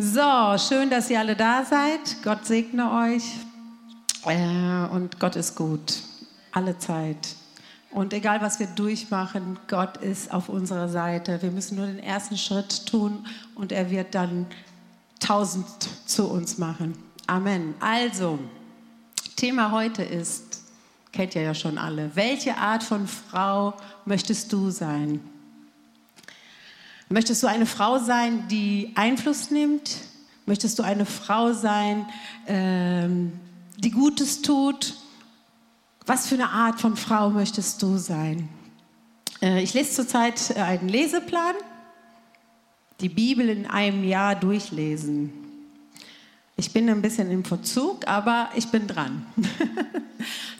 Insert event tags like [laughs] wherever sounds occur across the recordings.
So, schön, dass ihr alle da seid. Gott segne euch. Äh, und Gott ist gut. Alle Zeit. Und egal, was wir durchmachen, Gott ist auf unserer Seite. Wir müssen nur den ersten Schritt tun und er wird dann tausend zu uns machen. Amen. Also, Thema heute ist, kennt ihr ja schon alle, welche Art von Frau möchtest du sein? Möchtest du eine Frau sein, die Einfluss nimmt? Möchtest du eine Frau sein, ähm, die Gutes tut? Was für eine Art von Frau möchtest du sein? Äh, ich lese zurzeit äh, einen Leseplan. Die Bibel in einem Jahr durchlesen. Ich bin ein bisschen im Verzug, aber ich bin dran. [laughs]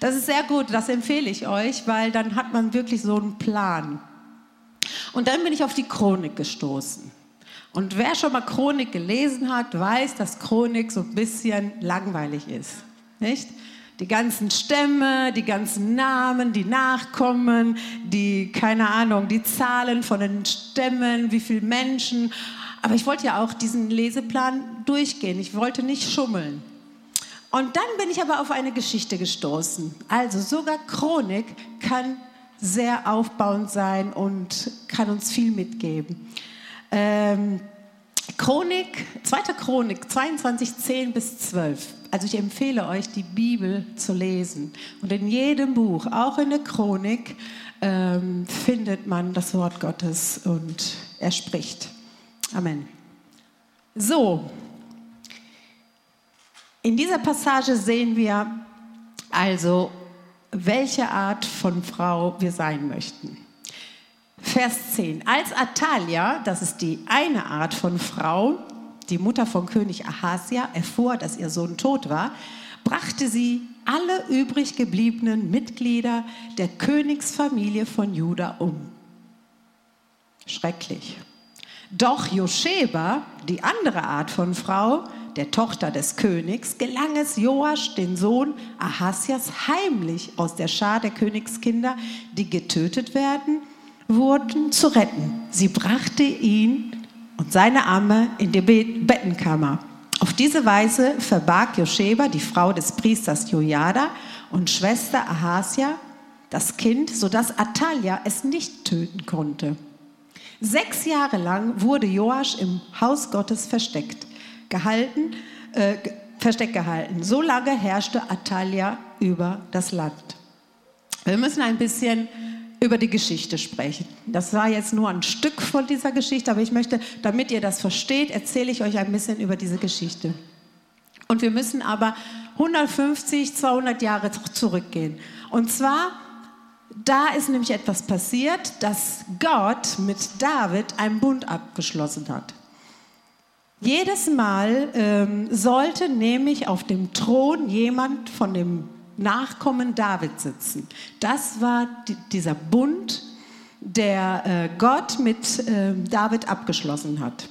Das ist sehr gut, das empfehle ich euch, weil dann hat man wirklich so einen Plan. Und dann bin ich auf die Chronik gestoßen. Und wer schon mal Chronik gelesen hat, weiß, dass Chronik so ein bisschen langweilig ist. Nicht? Die ganzen Stämme, die ganzen Namen, die Nachkommen, die, keine Ahnung, die Zahlen von den Stämmen, wie viele Menschen. Aber ich wollte ja auch diesen Leseplan durchgehen. Ich wollte nicht schummeln. Und dann bin ich aber auf eine Geschichte gestoßen. Also sogar Chronik kann sehr aufbauend sein und kann uns viel mitgeben. Ähm, Chronik, 2. Chronik 22, 10 bis 12. Also ich empfehle euch, die Bibel zu lesen. Und in jedem Buch, auch in der Chronik, ähm, findet man das Wort Gottes und er spricht. Amen. So, in dieser Passage sehen wir also welche Art von Frau wir sein möchten. Vers 10. Als Atalia, das ist die eine Art von Frau, die Mutter von König Ahasia, erfuhr, dass ihr Sohn tot war, brachte sie alle übrig gebliebenen Mitglieder der Königsfamilie von Juda um. Schrecklich. Doch Josheba, die andere Art von Frau, der Tochter des Königs, gelang es Joasch, den Sohn Ahasias, heimlich aus der Schar der Königskinder, die getötet werden, wurden, zu retten. Sie brachte ihn und seine Amme in die Bettenkammer. Auf diese Weise verbarg Josheba, die Frau des Priesters Jojada und Schwester Ahasia, das Kind, sodass Atalia es nicht töten konnte. Sechs Jahre lang wurde Joasch im Haus Gottes versteckt gehalten, äh, versteckt gehalten. So lange herrschte Atalia über das Land. Wir müssen ein bisschen über die Geschichte sprechen. Das war jetzt nur ein Stück von dieser Geschichte, aber ich möchte, damit ihr das versteht, erzähle ich euch ein bisschen über diese Geschichte. Und wir müssen aber 150, 200 Jahre zurückgehen. Und zwar, da ist nämlich etwas passiert, dass Gott mit David einen Bund abgeschlossen hat. Jedes Mal ähm, sollte nämlich auf dem Thron jemand von dem Nachkommen David sitzen. Das war die, dieser Bund, der äh, Gott mit äh, David abgeschlossen hat.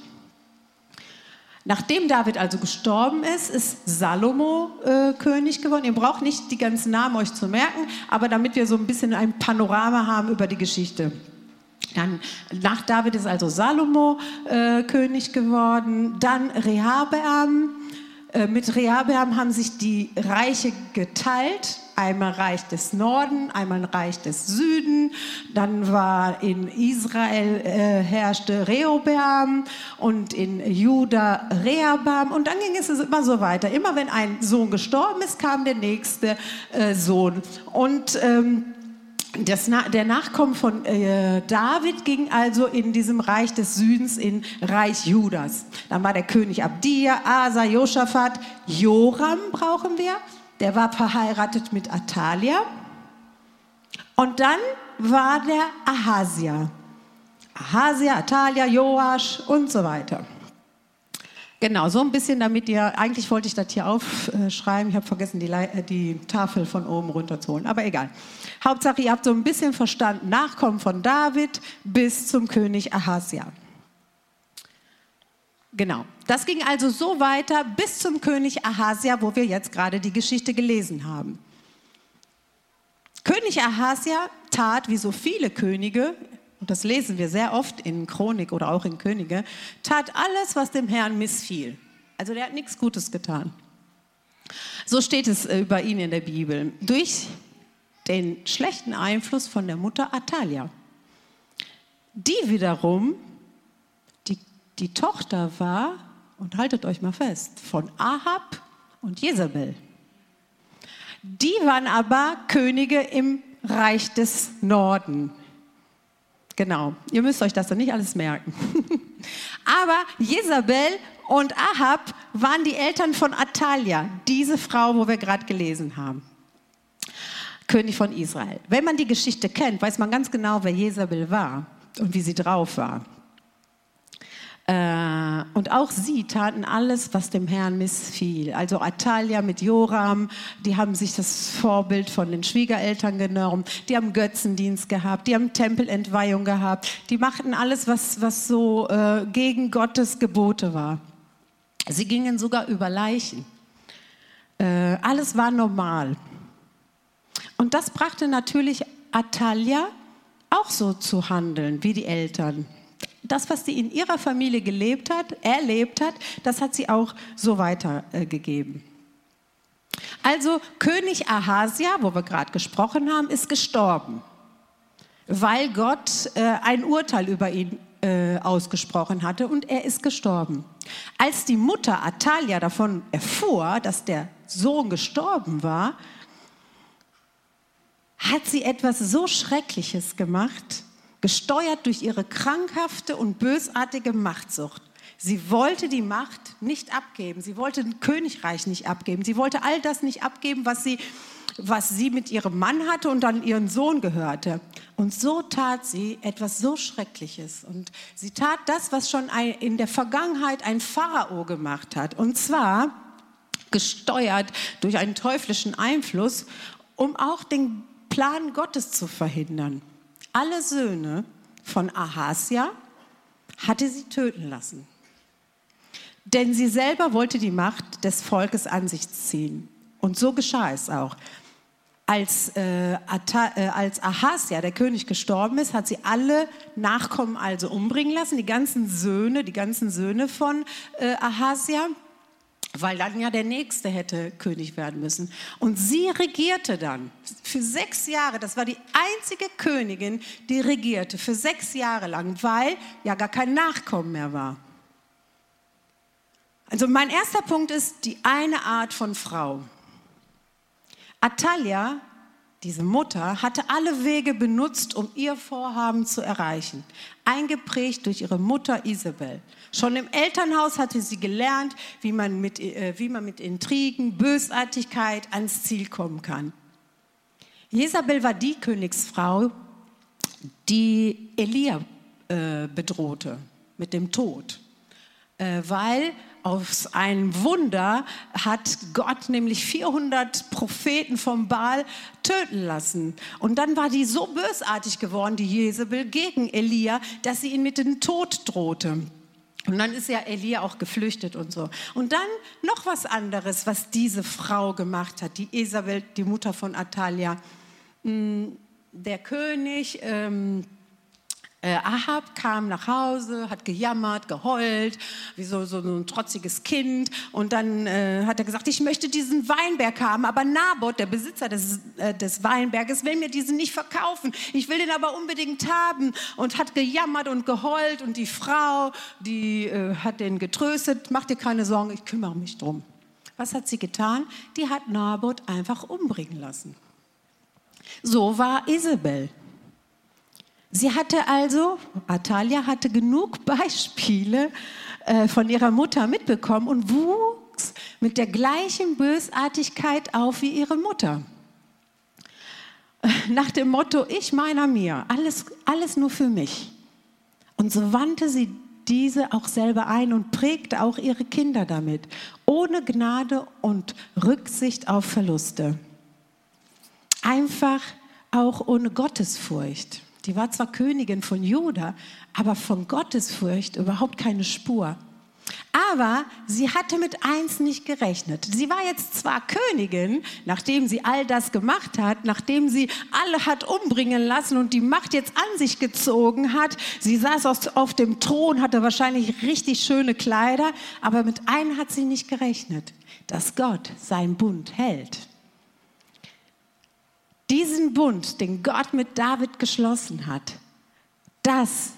Nachdem David also gestorben ist, ist Salomo äh, König geworden. Ihr braucht nicht die ganzen Namen euch zu merken, aber damit wir so ein bisschen ein Panorama haben über die Geschichte. Dann nach David ist also Salomo äh, König geworden, dann Rehabeam. Äh, mit Rehabeam haben sich die Reiche geteilt. Einmal Reich des Norden, einmal Reich des Süden. Dann war in Israel äh, herrschte Rehobeam und in Juda Rehabam. Und dann ging es immer so weiter. Immer wenn ein Sohn gestorben ist, kam der nächste äh, Sohn. Und ähm, das, der Nachkommen von äh, David ging also in diesem Reich des Südens in Reich Judas. Dann war der König Abdia, Asa, Josaphat, Joram brauchen wir. Der war verheiratet mit Atalia. Und dann war der Ahasia. Ahasia, Atalia, Joasch und so weiter. Genau, so ein bisschen, damit ihr, eigentlich wollte ich das hier aufschreiben, ich habe vergessen, die, äh, die, Tafel von oben runterzuholen, aber egal. Hauptsache, ihr habt so ein bisschen verstanden, Nachkommen von David bis zum König Ahasia. Genau, das ging also so weiter bis zum König Ahasia, wo wir jetzt gerade die Geschichte gelesen haben. König Ahasia tat, wie so viele Könige und das lesen wir sehr oft in Chronik oder auch in Könige, tat alles, was dem Herrn missfiel. Also der hat nichts Gutes getan. So steht es äh, über ihn in der Bibel. Durch den schlechten Einfluss von der Mutter Atalia. Die wiederum, die, die Tochter war, und haltet euch mal fest, von Ahab und Jezebel. Die waren aber Könige im Reich des Norden. Genau, ihr müsst euch das dann nicht alles merken. [laughs] Aber Jezabel und Ahab waren die Eltern von Atalia, diese Frau, wo wir gerade gelesen haben. König von Israel. Wenn man die Geschichte kennt, weiß man ganz genau, wer Jezabel war und wie sie drauf war. Äh, und auch sie taten alles, was dem Herrn missfiel. Also Atalia mit Joram, die haben sich das Vorbild von den Schwiegereltern genommen, die haben Götzendienst gehabt, die haben Tempelentweihung gehabt, die machten alles, was, was so äh, gegen Gottes Gebote war. Sie gingen sogar über Leichen. Äh, alles war normal. Und das brachte natürlich Atalia auch so zu handeln wie die Eltern das, was sie in ihrer Familie gelebt hat, erlebt hat, das hat sie auch so weitergegeben. Also König Ahasia, wo wir gerade gesprochen haben, ist gestorben, weil Gott äh, ein Urteil über ihn äh, ausgesprochen hatte und er ist gestorben. Als die Mutter Atalia davon erfuhr, dass der Sohn gestorben war, hat sie etwas so Schreckliches gemacht, gesteuert durch ihre krankhafte und bösartige Machtsucht. Sie wollte die Macht nicht abgeben. Sie wollte ein Königreich nicht abgeben. Sie wollte all das nicht abgeben, was sie, was sie mit ihrem Mann hatte und dann ihren Sohn gehörte. Und so tat sie etwas so Schreckliches. Und sie tat das, was schon in der Vergangenheit ein Pharao gemacht hat. Und zwar gesteuert durch einen teuflischen Einfluss, um auch den Plan Gottes zu verhindern alle Söhne von Ahasia hatte sie töten lassen. Denn sie selber wollte die Macht des Volkes an sich ziehen. Und so geschah es auch. Als, äh, äh, als Ahasia, der König, gestorben ist, hat sie alle Nachkommen also umbringen lassen, die ganzen Söhne, die ganzen Söhne von äh, Ahasia weil dann ja der Nächste hätte König werden müssen. Und sie regierte dann für sechs Jahre. Das war die einzige Königin, die regierte für sechs Jahre lang, weil ja gar kein Nachkommen mehr war. Also mein erster Punkt ist die eine Art von Frau. Atalia diese Mutter hatte alle Wege benutzt, um ihr Vorhaben zu erreichen, eingeprägt durch ihre Mutter Isabel. Schon im Elternhaus hatte sie gelernt, wie man mit, äh, wie man mit Intrigen, Bösartigkeit ans Ziel kommen kann. Jezabel war die Königsfrau, die Elia äh, bedrohte mit dem Tod, äh, weil aus einem Wunder hat Gott nämlich 400 Propheten vom Baal töten lassen. Und dann war die so bösartig geworden, die Jezebel, gegen Elia, dass sie ihn mit dem Tod drohte. Und dann ist ja Elia auch geflüchtet und so. Und dann noch was anderes, was diese Frau gemacht hat, die Isabel, die Mutter von Atalia. Hm, der König ähm, äh, Ahab kam nach Hause, hat gejammert, geheult, wie so, so ein trotziges Kind. Und dann äh, hat er gesagt, ich möchte diesen Weinberg haben. Aber Naboth, der Besitzer des, äh, des Weinberges, will mir diesen nicht verkaufen. Ich will den aber unbedingt haben. Und hat gejammert und geheult. Und die Frau, die äh, hat den getröstet, mach dir keine Sorgen, ich kümmere mich drum. Was hat sie getan? Die hat Naboth einfach umbringen lassen. So war Isabel. Sie hatte also, Atalia hatte genug [laughs] Beispiele äh, von ihrer Mutter mitbekommen und wuchs mit der gleichen Bösartigkeit auf wie ihre Mutter. [laughs] Nach dem Motto, ich meiner mir, alles, alles nur für mich. Und so wandte sie diese auch selber ein und prägte auch ihre Kinder damit, ohne Gnade und Rücksicht auf Verluste. Einfach auch ohne Gottesfurcht. Die war zwar Königin von Juda, aber von Gottesfurcht überhaupt keine Spur. Aber sie hatte mit eins nicht gerechnet. Sie war jetzt zwar Königin, nachdem sie all das gemacht hat, nachdem sie alle hat umbringen lassen und die Macht jetzt an sich gezogen hat. Sie saß auf dem Thron, hatte wahrscheinlich richtig schöne Kleider, aber mit einem hat sie nicht gerechnet, dass Gott seinen Bund hält. Diesen Bund, den Gott mit David geschlossen hat, das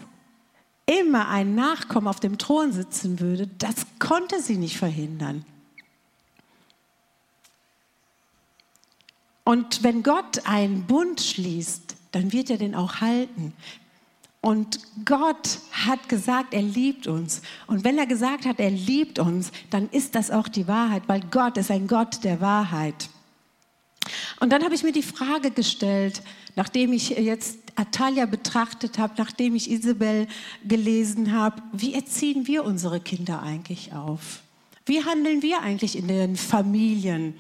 immer ein Nachkommen auf dem Thron sitzen würde, das konnte sie nicht verhindern. Und wenn Gott einen Bund schließt, dann wird er den auch halten. Und Gott hat gesagt, er liebt uns. Und wenn er gesagt hat, er liebt uns, dann ist das auch die Wahrheit, weil Gott ist ein Gott der Wahrheit. Und dann habe ich mir die Frage gestellt, nachdem ich jetzt Atalia betrachtet habe, nachdem ich Isabel gelesen habe, wie erziehen wir unsere Kinder eigentlich auf? Wie handeln wir eigentlich in den Familien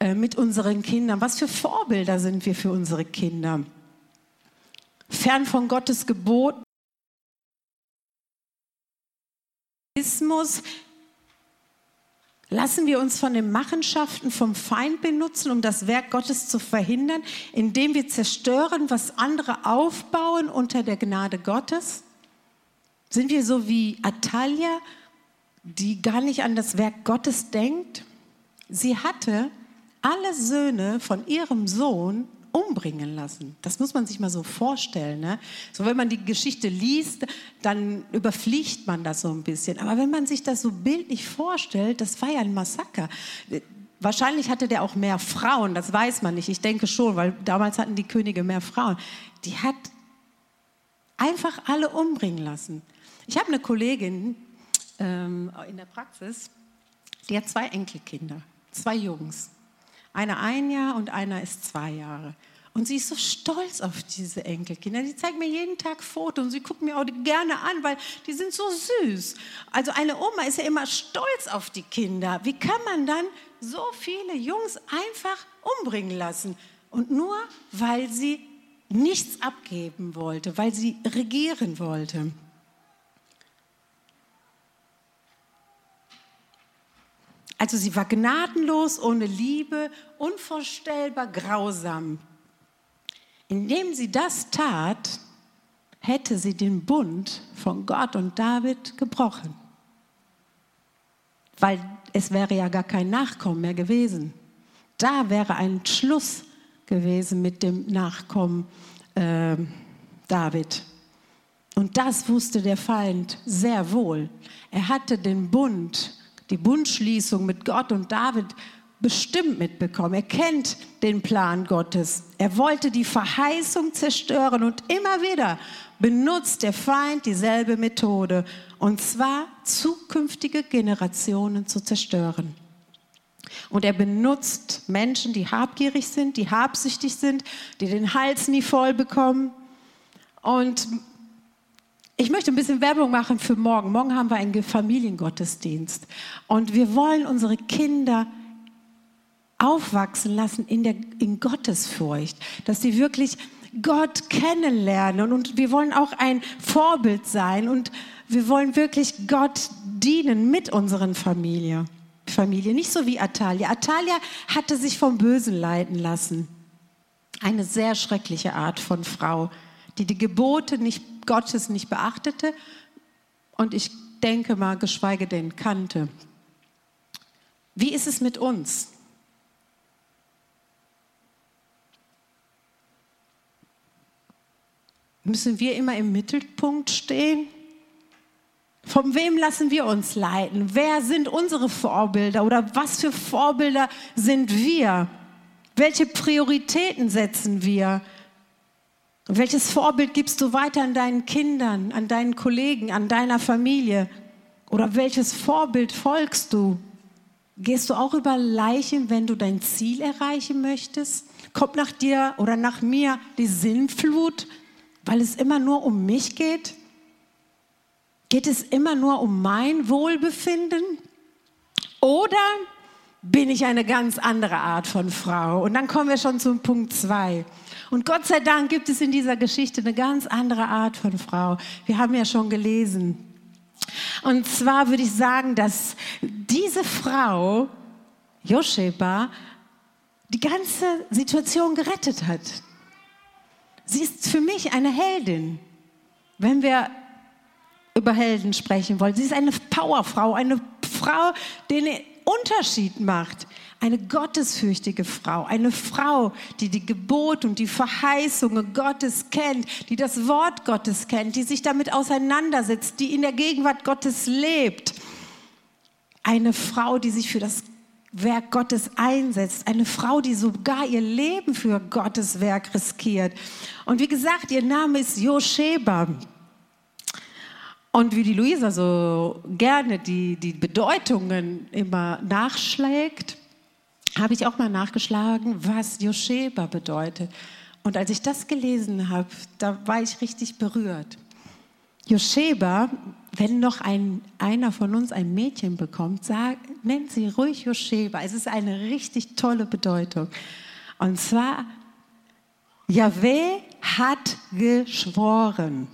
äh, mit unseren Kindern? Was für Vorbilder sind wir für unsere Kinder? Fern von Gottes Gebot. Lassen wir uns von den Machenschaften vom Feind benutzen, um das Werk Gottes zu verhindern, indem wir zerstören, was andere aufbauen unter der Gnade Gottes? Sind wir so wie Atalia, die gar nicht an das Werk Gottes denkt? Sie hatte alle Söhne von ihrem Sohn umbringen lassen. Das muss man sich mal so vorstellen. Ne? So, wenn man die Geschichte liest, dann überfliegt man das so ein bisschen. Aber wenn man sich das so bildlich vorstellt, das war ja ein Massaker. Wahrscheinlich hatte der auch mehr Frauen, das weiß man nicht. Ich denke schon, weil damals hatten die Könige mehr Frauen. Die hat einfach alle umbringen lassen. Ich habe eine Kollegin ähm, in der Praxis, die hat zwei Enkelkinder, zwei Jungs. Einer ein Jahr und einer ist zwei Jahre. Und sie ist so stolz auf diese Enkelkinder. Die zeigt mir jeden Tag Fotos und sie guckt mir auch gerne an, weil die sind so süß. Also eine Oma ist ja immer stolz auf die Kinder. Wie kann man dann so viele Jungs einfach umbringen lassen? Und nur weil sie nichts abgeben wollte, weil sie regieren wollte. Also sie war gnadenlos, ohne Liebe, unvorstellbar grausam. Indem sie das tat, hätte sie den Bund von Gott und David gebrochen. Weil es wäre ja gar kein Nachkommen mehr gewesen. Da wäre ein Schluss gewesen mit dem Nachkommen äh, David. Und das wusste der Feind sehr wohl. Er hatte den Bund die Bundschließung mit Gott und David bestimmt mitbekommen. Er kennt den Plan Gottes. Er wollte die Verheißung zerstören und immer wieder benutzt der Feind dieselbe Methode, und zwar zukünftige Generationen zu zerstören. Und er benutzt Menschen, die habgierig sind, die habsüchtig sind, die den Hals nie voll bekommen. Und ich möchte ein bisschen Werbung machen für morgen. Morgen haben wir einen Familiengottesdienst. Und wir wollen unsere Kinder aufwachsen lassen in, der, in Gottesfurcht, dass sie wirklich Gott kennenlernen. Und wir wollen auch ein Vorbild sein. Und wir wollen wirklich Gott dienen mit unseren Familie. Familie. Nicht so wie Atalia. Atalia hatte sich vom Bösen leiten lassen. Eine sehr schreckliche Art von Frau, die die Gebote nicht Gottes nicht beachtete und ich denke mal, geschweige denn kannte. Wie ist es mit uns? Müssen wir immer im Mittelpunkt stehen? Von wem lassen wir uns leiten? Wer sind unsere Vorbilder oder was für Vorbilder sind wir? Welche Prioritäten setzen wir? Und welches Vorbild gibst du weiter an deinen Kindern, an deinen Kollegen, an deiner Familie? Oder welches Vorbild folgst du? Gehst du auch über Leichen, wenn du dein Ziel erreichen möchtest? Kommt nach dir oder nach mir die Sinnflut, weil es immer nur um mich geht? Geht es immer nur um mein Wohlbefinden? Oder bin ich eine ganz andere Art von Frau? Und dann kommen wir schon zum Punkt zwei. Und Gott sei Dank gibt es in dieser Geschichte eine ganz andere Art von Frau. Wir haben ja schon gelesen, Und zwar würde ich sagen, dass diese Frau, Josheba, die ganze Situation gerettet hat. Sie ist für mich eine Heldin, wenn wir über Helden sprechen wollen. Sie ist eine Powerfrau, eine Frau, die einen Unterschied macht. Eine gottesfürchtige Frau, eine Frau, die die Gebot und die Verheißungen Gottes kennt, die das Wort Gottes kennt, die sich damit auseinandersetzt, die in der Gegenwart Gottes lebt. Eine Frau, die sich für das Werk Gottes einsetzt. Eine Frau, die sogar ihr Leben für Gottes Werk riskiert. Und wie gesagt, ihr Name ist Josheba. Und wie die Luisa so gerne die, die Bedeutungen immer nachschlägt, habe ich auch mal nachgeschlagen, was Josheba bedeutet. Und als ich das gelesen habe, da war ich richtig berührt. Josheba, wenn noch ein, einer von uns ein Mädchen bekommt, sag, nennt sie ruhig Josheba. Es ist eine richtig tolle Bedeutung. Und zwar, Yahweh hat geschworen.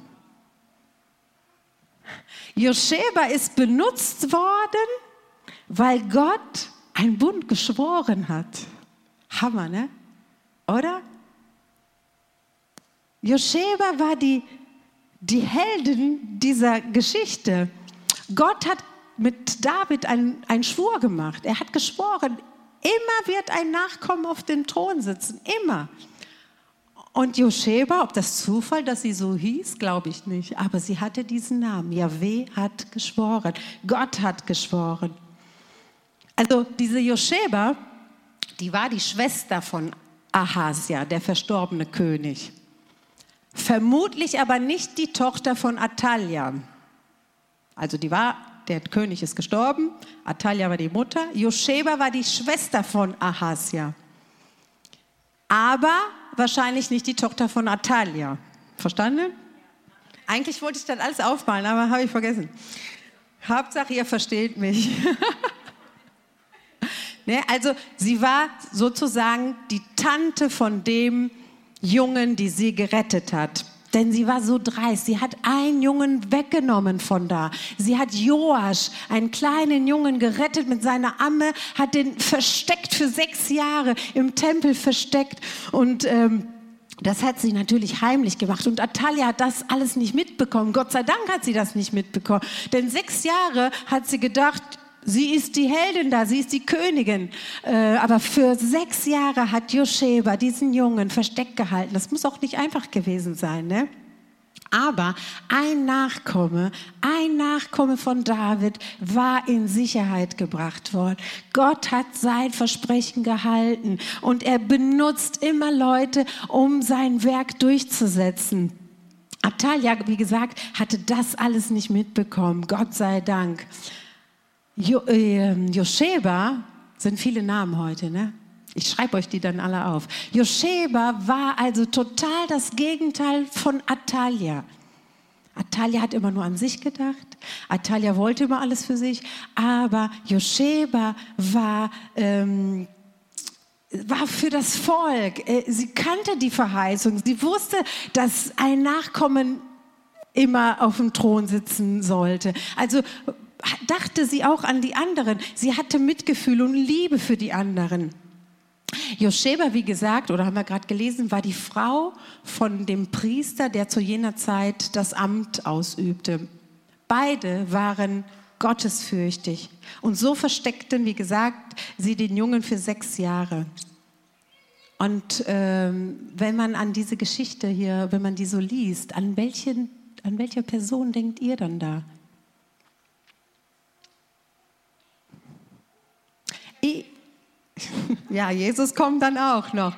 Josheba ist benutzt worden, weil Gott ein Bund geschworen hat. Hammer, ne? Oder? Josheba war die, die Heldin dieser Geschichte. Gott hat mit David einen, einen Schwur gemacht. Er hat geschworen, immer wird ein Nachkommen auf dem Thron sitzen, immer. Und Josheba, ob das Zufall, dass sie so hieß, glaube ich nicht, aber sie hatte diesen Namen. Yahweh hat geschworen, Gott hat geschworen. Also diese Josheba, die war die Schwester von Ahasia, der verstorbene König. Vermutlich aber nicht die Tochter von Atalia. Also die war, der König ist gestorben, Atalia war die Mutter, Josheba war die Schwester von Ahasia. Aber wahrscheinlich nicht die Tochter von Atalia. Verstanden? Eigentlich wollte ich das alles aufmalen, aber habe ich vergessen. Hauptsache, ihr versteht mich. [laughs] Ne? Also sie war sozusagen die Tante von dem Jungen, die sie gerettet hat. Denn sie war so dreist. Sie hat einen Jungen weggenommen von da. Sie hat Joasch, einen kleinen Jungen, gerettet mit seiner Amme, hat den versteckt für sechs Jahre im Tempel versteckt und ähm, das hat sie natürlich heimlich gemacht. Und Atalia hat das alles nicht mitbekommen. Gott sei Dank hat sie das nicht mitbekommen. Denn sechs Jahre hat sie gedacht, Sie ist die Heldin da, sie ist die Königin. Äh, aber für sechs Jahre hat Josheba diesen Jungen versteckt gehalten. Das muss auch nicht einfach gewesen sein, ne? Aber ein Nachkomme, ein Nachkomme von David war in Sicherheit gebracht worden. Gott hat sein Versprechen gehalten und er benutzt immer Leute, um sein Werk durchzusetzen. Abtalia, wie gesagt, hatte das alles nicht mitbekommen. Gott sei Dank. Jo, äh, Josheba sind viele Namen heute, ne? Ich schreibe euch die dann alle auf. Josheba war also total das Gegenteil von Atalia. Atalia hat immer nur an sich gedacht. Atalia wollte immer alles für sich. Aber Josheba war, ähm, war für das Volk. Äh, sie kannte die Verheißung. Sie wusste, dass ein Nachkommen immer auf dem Thron sitzen sollte. Also dachte sie auch an die anderen. Sie hatte Mitgefühl und Liebe für die anderen. Josheba, wie gesagt, oder haben wir gerade gelesen, war die Frau von dem Priester, der zu jener Zeit das Amt ausübte. Beide waren gottesfürchtig. Und so versteckten, wie gesagt, sie den Jungen für sechs Jahre. Und ähm, wenn man an diese Geschichte hier, wenn man die so liest, an, welchen, an welcher Person denkt ihr dann da? Ja, Jesus kommt dann auch noch.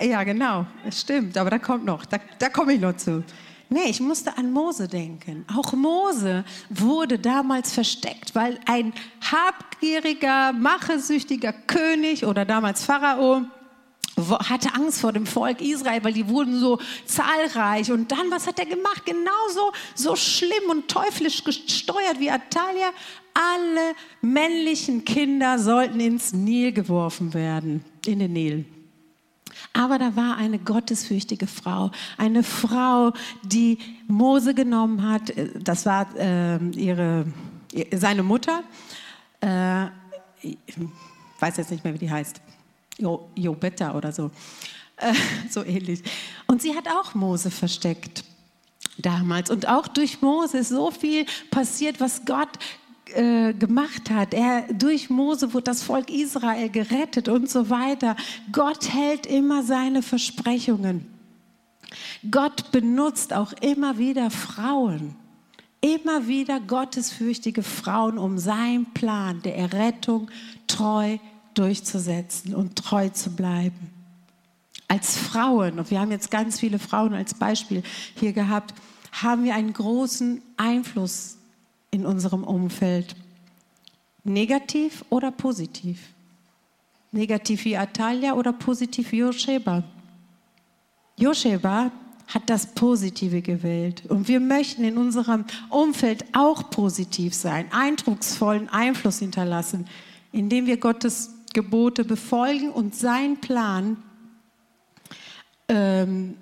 Ja, genau, es stimmt, aber da kommt noch, da, da komme ich noch zu. Nee, ich musste an Mose denken. Auch Mose wurde damals versteckt, weil ein habgieriger, machesüchtiger König oder damals Pharao hatte Angst vor dem Volk Israel, weil die wurden so zahlreich. Und dann, was hat er gemacht? Genauso so schlimm und teuflisch gesteuert wie Atalia. Alle männlichen Kinder sollten ins Nil geworfen werden, in den Nil. Aber da war eine gottesfürchtige Frau, eine Frau, die Mose genommen hat. Das war äh, ihre, seine Mutter. Äh, ich weiß jetzt nicht mehr, wie die heißt. Jo, Jobetta oder so. Äh, so ähnlich. Und sie hat auch Mose versteckt damals. Und auch durch Mose ist so viel passiert, was Gott äh, gemacht hat. Er, durch Mose wurde das Volk Israel gerettet und so weiter. Gott hält immer seine Versprechungen. Gott benutzt auch immer wieder Frauen, immer wieder gottesfürchtige Frauen, um seinen Plan der Errettung treu durchzusetzen und treu zu bleiben. Als Frauen, und wir haben jetzt ganz viele Frauen als Beispiel hier gehabt, haben wir einen großen Einfluss in unserem Umfeld. Negativ oder positiv? Negativ wie Atalia oder positiv wie Josheba? Josheba hat das Positive gewählt. Und wir möchten in unserem Umfeld auch positiv sein, eindrucksvollen Einfluss hinterlassen, indem wir Gottes Gebote befolgen und seinen Plan ähm,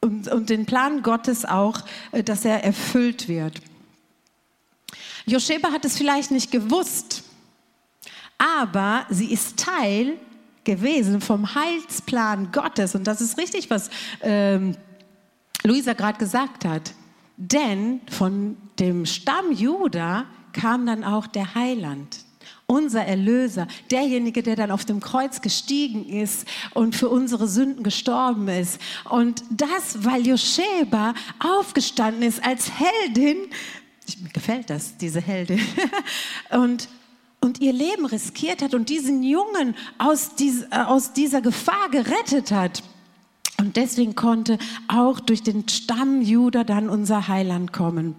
und, und den Plan Gottes auch, äh, dass er erfüllt wird. Josheba hat es vielleicht nicht gewusst, aber sie ist Teil gewesen vom Heilsplan Gottes. Und das ist richtig, was ähm, Luisa gerade gesagt hat. Denn von dem Stamm Juda kam dann auch der Heiland, unser Erlöser, derjenige, der dann auf dem Kreuz gestiegen ist und für unsere Sünden gestorben ist. Und das, weil Josheba aufgestanden ist als Heldin mir gefällt das, diese Heldin. [laughs] und, und ihr Leben riskiert hat und diesen Jungen aus, dies, äh, aus dieser Gefahr gerettet hat. Und deswegen konnte auch durch den Stamm Juda dann unser Heiland kommen,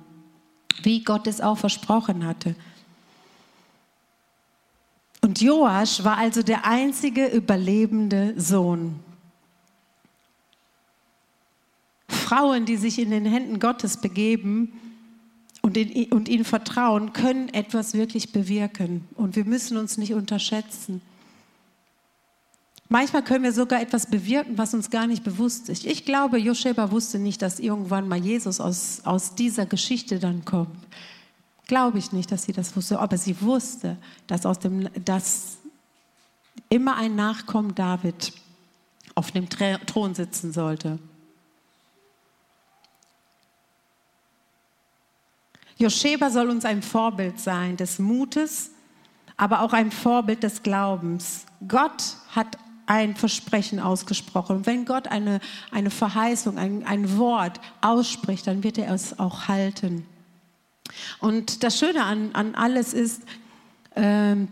wie Gott es auch versprochen hatte. Und Joasch war also der einzige überlebende Sohn. Frauen, die sich in den Händen Gottes begeben, und, in, und ihnen vertrauen, können etwas wirklich bewirken. Und wir müssen uns nicht unterschätzen. Manchmal können wir sogar etwas bewirken, was uns gar nicht bewusst ist. Ich glaube, Josheba wusste nicht, dass irgendwann mal Jesus aus, aus dieser Geschichte dann kommt. Glaube ich nicht, dass sie das wusste. Aber sie wusste, dass, aus dem, dass immer ein Nachkommen David auf dem Thron sitzen sollte. Josheba soll uns ein Vorbild sein des Mutes, aber auch ein Vorbild des Glaubens. Gott hat ein Versprechen ausgesprochen. Wenn Gott eine, eine Verheißung, ein, ein Wort ausspricht, dann wird er es auch halten. Und das Schöne an, an alles ist, ähm,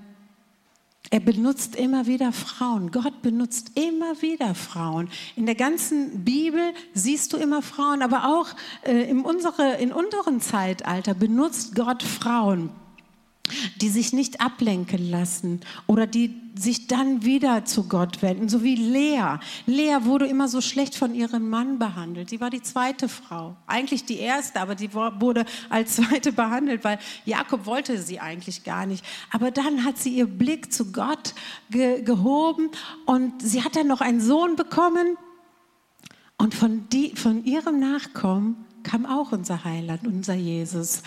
er benutzt immer wieder Frauen. Gott benutzt immer wieder Frauen. In der ganzen Bibel siehst du immer Frauen, aber auch äh, in, unsere, in unserem Zeitalter benutzt Gott Frauen die sich nicht ablenken lassen oder die sich dann wieder zu Gott wenden, so wie Lea. Lea wurde immer so schlecht von ihrem Mann behandelt. Sie war die zweite Frau, eigentlich die erste, aber die wurde als zweite behandelt, weil Jakob wollte sie eigentlich gar nicht. Aber dann hat sie ihr Blick zu Gott ge gehoben und sie hat dann noch einen Sohn bekommen und von, die, von ihrem Nachkommen kam auch unser Heiland, unser Jesus.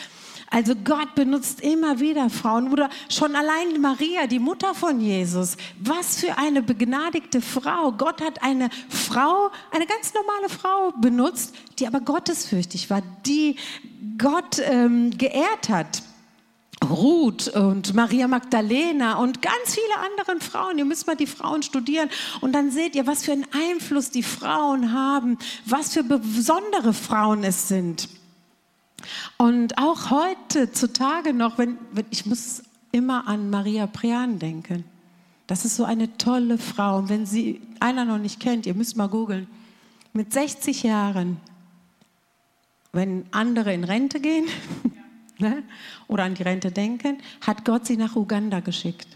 Also Gott benutzt immer wieder Frauen oder schon allein Maria, die Mutter von Jesus. Was für eine begnadigte Frau. Gott hat eine Frau, eine ganz normale Frau benutzt, die aber gottesfürchtig war, die Gott ähm, geehrt hat. Ruth und Maria Magdalena und ganz viele andere Frauen. Ihr müsst mal die Frauen studieren und dann seht ihr, was für einen Einfluss die Frauen haben, was für besondere Frauen es sind. Und auch heute zutage noch, wenn, wenn ich muss immer an Maria Prian denken. Das ist so eine tolle Frau. Und wenn sie einer noch nicht kennt, ihr müsst mal googeln. Mit 60 Jahren, wenn andere in Rente gehen [laughs] ne, oder an die Rente denken, hat Gott sie nach Uganda geschickt.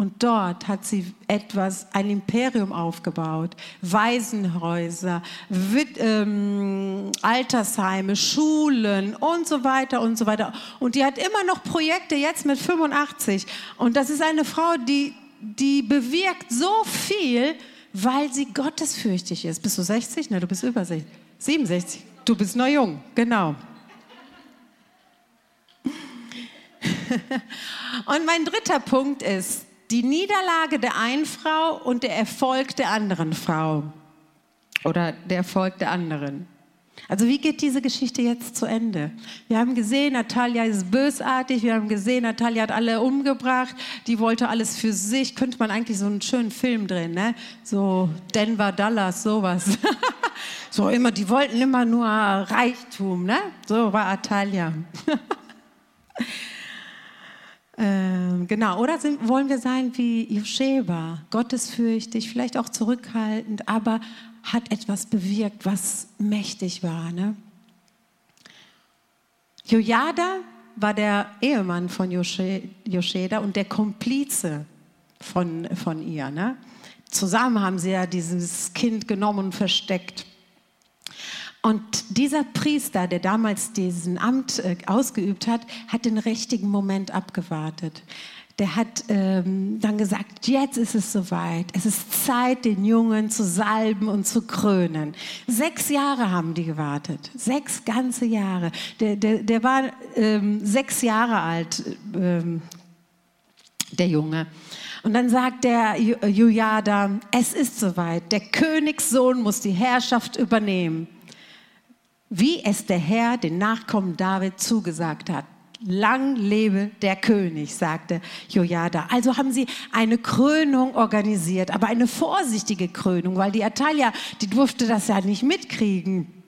Und dort hat sie etwas, ein Imperium aufgebaut. Waisenhäuser, ähm, Altersheime, Schulen und so weiter und so weiter. Und die hat immer noch Projekte jetzt mit 85. Und das ist eine Frau, die, die bewirkt so viel weil sie gottesfürchtig ist. Bist du 60? Ne, du bist über 60. 67. Du bist noch jung, genau. [laughs] Und mein dritter Punkt ist die Niederlage der einen Frau und der Erfolg der anderen Frau. Oder der Erfolg der anderen. Also wie geht diese Geschichte jetzt zu Ende? Wir haben gesehen, Natalia ist bösartig, wir haben gesehen, Natalia hat alle umgebracht, die wollte alles für sich. Könnte man eigentlich so einen schönen Film drehen, ne? So Denver, Dallas, sowas. [laughs] so immer, die wollten immer nur Reichtum, ne? So war Natalia. [laughs] ähm, genau, oder sind, wollen wir sein wie Josheba, gottesfürchtig, vielleicht auch zurückhaltend, aber hat etwas bewirkt, was mächtig war. Ne? Jojada war der Ehemann von Joscheda und der Komplize von, von ihr. Ne? Zusammen haben sie ja dieses Kind genommen und versteckt. Und dieser Priester, der damals diesen Amt äh, ausgeübt hat, hat den richtigen Moment abgewartet der hat ähm, dann gesagt, jetzt ist es soweit. Es ist Zeit, den Jungen zu salben und zu krönen. Sechs Jahre haben die gewartet. Sechs ganze Jahre. Der, der, der war ähm, sechs Jahre alt, ähm, der Junge. Und dann sagt der Jujada, es ist soweit. Der Königssohn muss die Herrschaft übernehmen. Wie es der Herr den Nachkommen David zugesagt hat. Lang lebe der König, sagte Jojada. Also haben sie eine Krönung organisiert, aber eine vorsichtige Krönung, weil die Atalia, die durfte das ja nicht mitkriegen.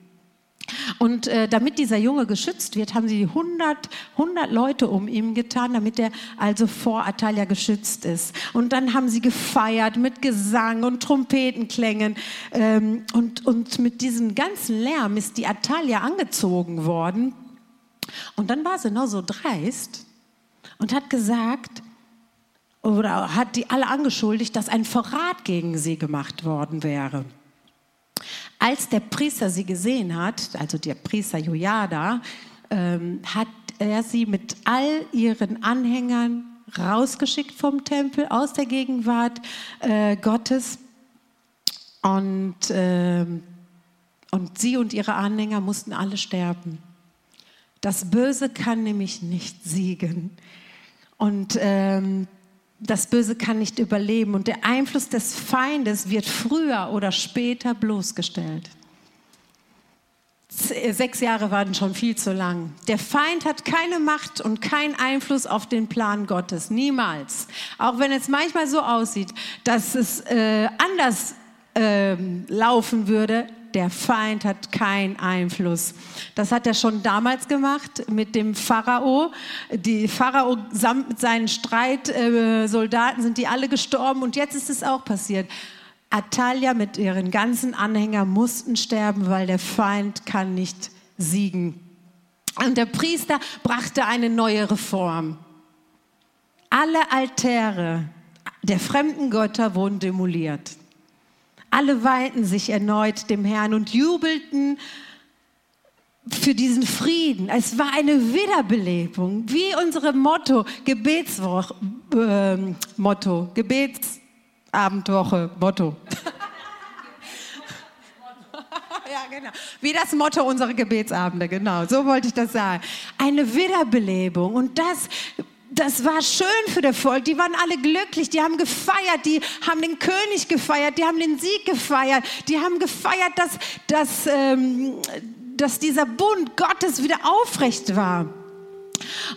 Und äh, damit dieser Junge geschützt wird, haben sie 100, 100 Leute um ihn getan, damit er also vor Atalia geschützt ist. Und dann haben sie gefeiert mit Gesang und Trompetenklängen. Ähm, und, und mit diesem ganzen Lärm ist die Atalia angezogen worden und dann war sie noch so dreist und hat gesagt, oder hat die alle angeschuldigt, dass ein Verrat gegen sie gemacht worden wäre. Als der Priester sie gesehen hat, also der Priester Jojada, ähm, hat er sie mit all ihren Anhängern rausgeschickt vom Tempel, aus der Gegenwart äh, Gottes. Und, äh, und sie und ihre Anhänger mussten alle sterben. Das Böse kann nämlich nicht siegen. Und ähm, das Böse kann nicht überleben. Und der Einfluss des Feindes wird früher oder später bloßgestellt. Sechs Jahre waren schon viel zu lang. Der Feind hat keine Macht und keinen Einfluss auf den Plan Gottes. Niemals. Auch wenn es manchmal so aussieht, dass es äh, anders äh, laufen würde, der Feind hat keinen Einfluss. Das hat er schon damals gemacht mit dem Pharao. Die Pharao samt seinen Streitsoldaten sind die alle gestorben und jetzt ist es auch passiert. Atalia mit ihren ganzen Anhängern mussten sterben, weil der Feind kann nicht siegen. Und der Priester brachte eine neue Reform. Alle Altäre der fremden Götter wurden demoliert. Alle weinten sich erneut dem Herrn und jubelten für diesen Frieden. Es war eine Wiederbelebung, wie unsere Motto, Gebetswoche, äh, Motto, Gebetsabendwoche, Motto. [laughs] ja, genau. Wie das Motto unserer Gebetsabende, genau. So wollte ich das sagen. Eine Wiederbelebung. Und das das war schön für das Volk. Die waren alle glücklich. Die haben gefeiert. Die haben den König gefeiert. Die haben den Sieg gefeiert. Die haben gefeiert, dass, dass, ähm, dass dieser Bund Gottes wieder aufrecht war.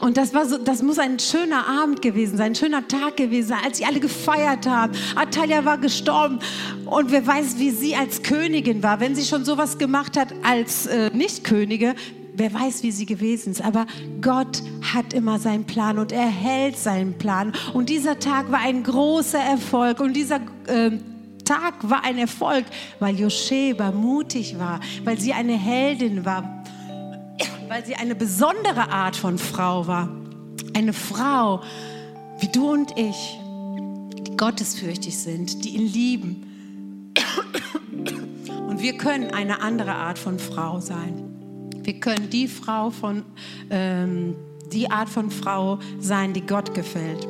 Und das, war so, das muss ein schöner Abend gewesen sein, ein schöner Tag gewesen sein, als sie alle gefeiert haben. Atalia war gestorben und wer weiß, wie sie als Königin war. Wenn sie schon sowas gemacht hat als äh, Nicht-Könige, wer weiß, wie sie gewesen ist, aber Gott hat immer seinen Plan und er hält seinen Plan. Und dieser Tag war ein großer Erfolg und dieser äh, Tag war ein Erfolg, weil Josheba mutig war, weil sie eine Heldin war, weil sie eine besondere Art von Frau war. Eine Frau wie du und ich, die gottesfürchtig sind, die ihn lieben. Und wir können eine andere Art von Frau sein. Wir können die Frau von, ähm, die Art von Frau sein, die Gott gefällt.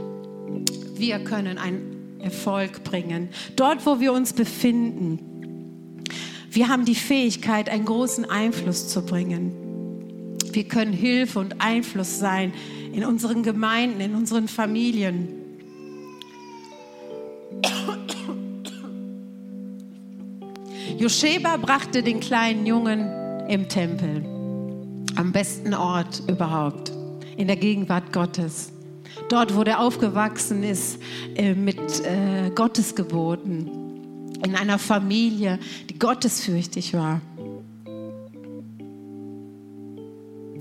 Wir können ein Erfolg bringen. Dort, wo wir uns befinden. Wir haben die Fähigkeit, einen großen Einfluss zu bringen. Wir können Hilfe und Einfluss sein in unseren Gemeinden, in unseren Familien. Josheba brachte den kleinen Jungen im Tempel, am besten Ort überhaupt, in der Gegenwart Gottes. Dort, wo er aufgewachsen ist äh, mit äh, Gottesgeboten, in einer Familie, die gottesfürchtig war.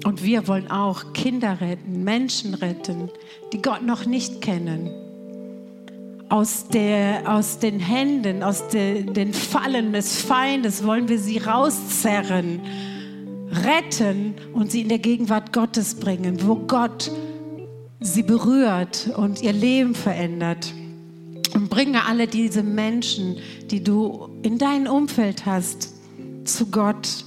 Und wir wollen auch Kinder retten, Menschen retten, die Gott noch nicht kennen. Aus, der, aus den Händen, aus de, den Fallen des Feindes wollen wir sie rauszerren, retten und sie in der Gegenwart Gottes bringen, wo Gott sie berührt und ihr Leben verändert. Und bringe alle diese Menschen, die du in deinem Umfeld hast, zu Gott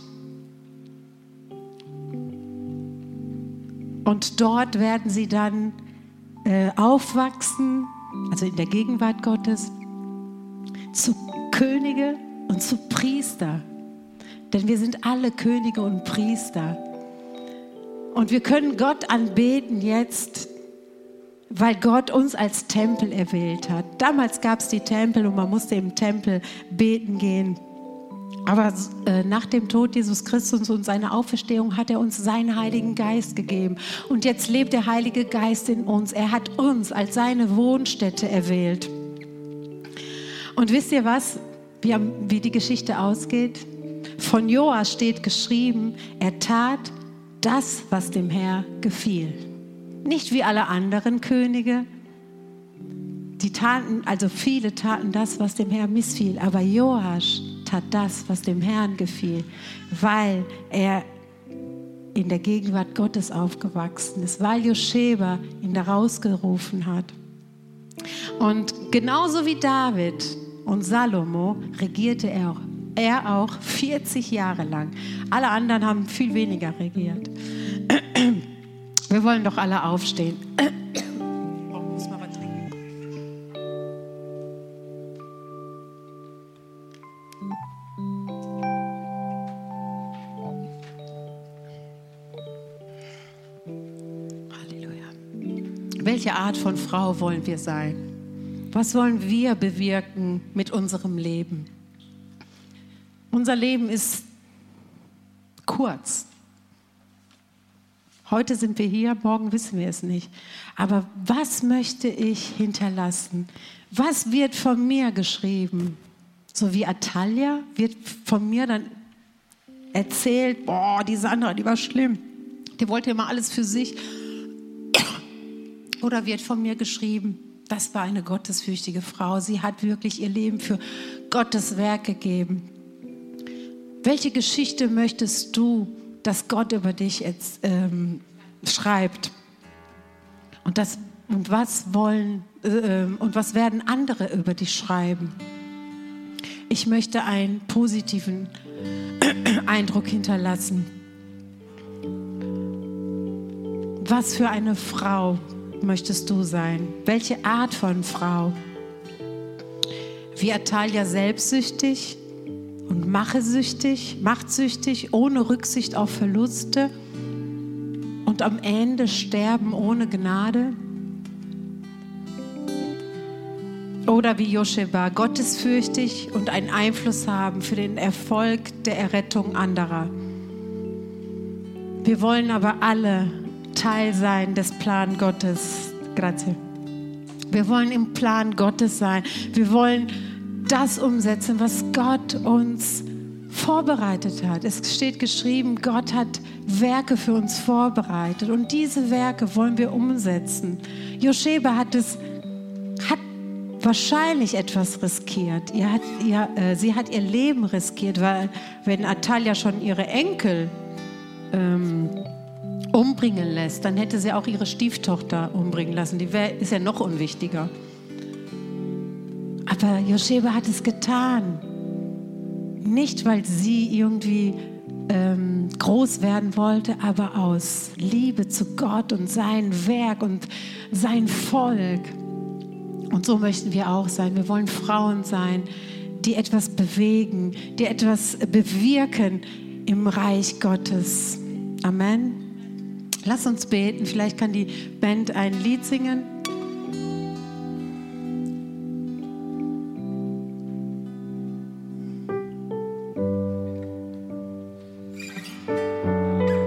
Und dort werden sie dann äh, aufwachsen, also in der Gegenwart Gottes, zu Könige und zu Priester. Denn wir sind alle Könige und Priester. Und wir können Gott anbeten jetzt, weil Gott uns als Tempel erwählt hat. Damals gab es die Tempel und man musste im Tempel beten gehen. Aber äh, nach dem Tod Jesus Christus und seiner Auferstehung hat er uns seinen Heiligen Geist gegeben. Und jetzt lebt der Heilige Geist in uns. Er hat uns als seine Wohnstätte erwählt. Und wisst ihr was, wie, wie die Geschichte ausgeht? Von Joas steht geschrieben, er tat das, was dem Herr gefiel. Nicht wie alle anderen Könige. Die taten, also viele taten das, was dem Herr missfiel. Aber Joas tat das, was dem Herrn gefiel, weil er in der Gegenwart Gottes aufgewachsen ist, weil Josheba ihn da rausgerufen hat. Und genauso wie David und Salomo regierte er auch, er auch 40 Jahre lang. Alle anderen haben viel weniger regiert. Wir wollen doch alle aufstehen. welche Art von Frau wollen wir sein? Was wollen wir bewirken mit unserem Leben? Unser Leben ist kurz. Heute sind wir hier, morgen wissen wir es nicht. Aber was möchte ich hinterlassen? Was wird von mir geschrieben? So wie Atalia wird von mir dann erzählt, boah, die Sandra, die war schlimm. Die wollte immer alles für sich. Oder wird von mir geschrieben, das war eine gottesfürchtige Frau. Sie hat wirklich ihr Leben für Gottes Werk gegeben. Welche Geschichte möchtest du, dass Gott über dich jetzt, ähm, schreibt? Und, das, und, was wollen, äh, und was werden andere über dich schreiben? Ich möchte einen positiven [clears throat] Eindruck hinterlassen. Was für eine Frau möchtest du sein? Welche Art von Frau? Wie Atalia selbstsüchtig und machesüchtig, machtsüchtig, ohne Rücksicht auf Verluste und am Ende sterben ohne Gnade? Oder wie Josheba, gottesfürchtig und einen Einfluss haben für den Erfolg der Errettung anderer. Wir wollen aber alle Teil sein des Plan Gottes. Grazie. Wir wollen im Plan Gottes sein. Wir wollen das umsetzen, was Gott uns vorbereitet hat. Es steht geschrieben, Gott hat Werke für uns vorbereitet und diese Werke wollen wir umsetzen. Josheba hat es hat wahrscheinlich etwas riskiert. Ihr hat, ihr, äh, sie hat ihr Leben riskiert, weil wenn Atalia schon ihre Enkel ähm, umbringen lässt, dann hätte sie auch ihre Stieftochter umbringen lassen. Die wär, ist ja noch unwichtiger. Aber Josheba hat es getan. Nicht, weil sie irgendwie ähm, groß werden wollte, aber aus Liebe zu Gott und sein Werk und sein Volk. Und so möchten wir auch sein. Wir wollen Frauen sein, die etwas bewegen, die etwas bewirken im Reich Gottes. Amen. Lass uns beten. Vielleicht kann die Band ein Lied singen.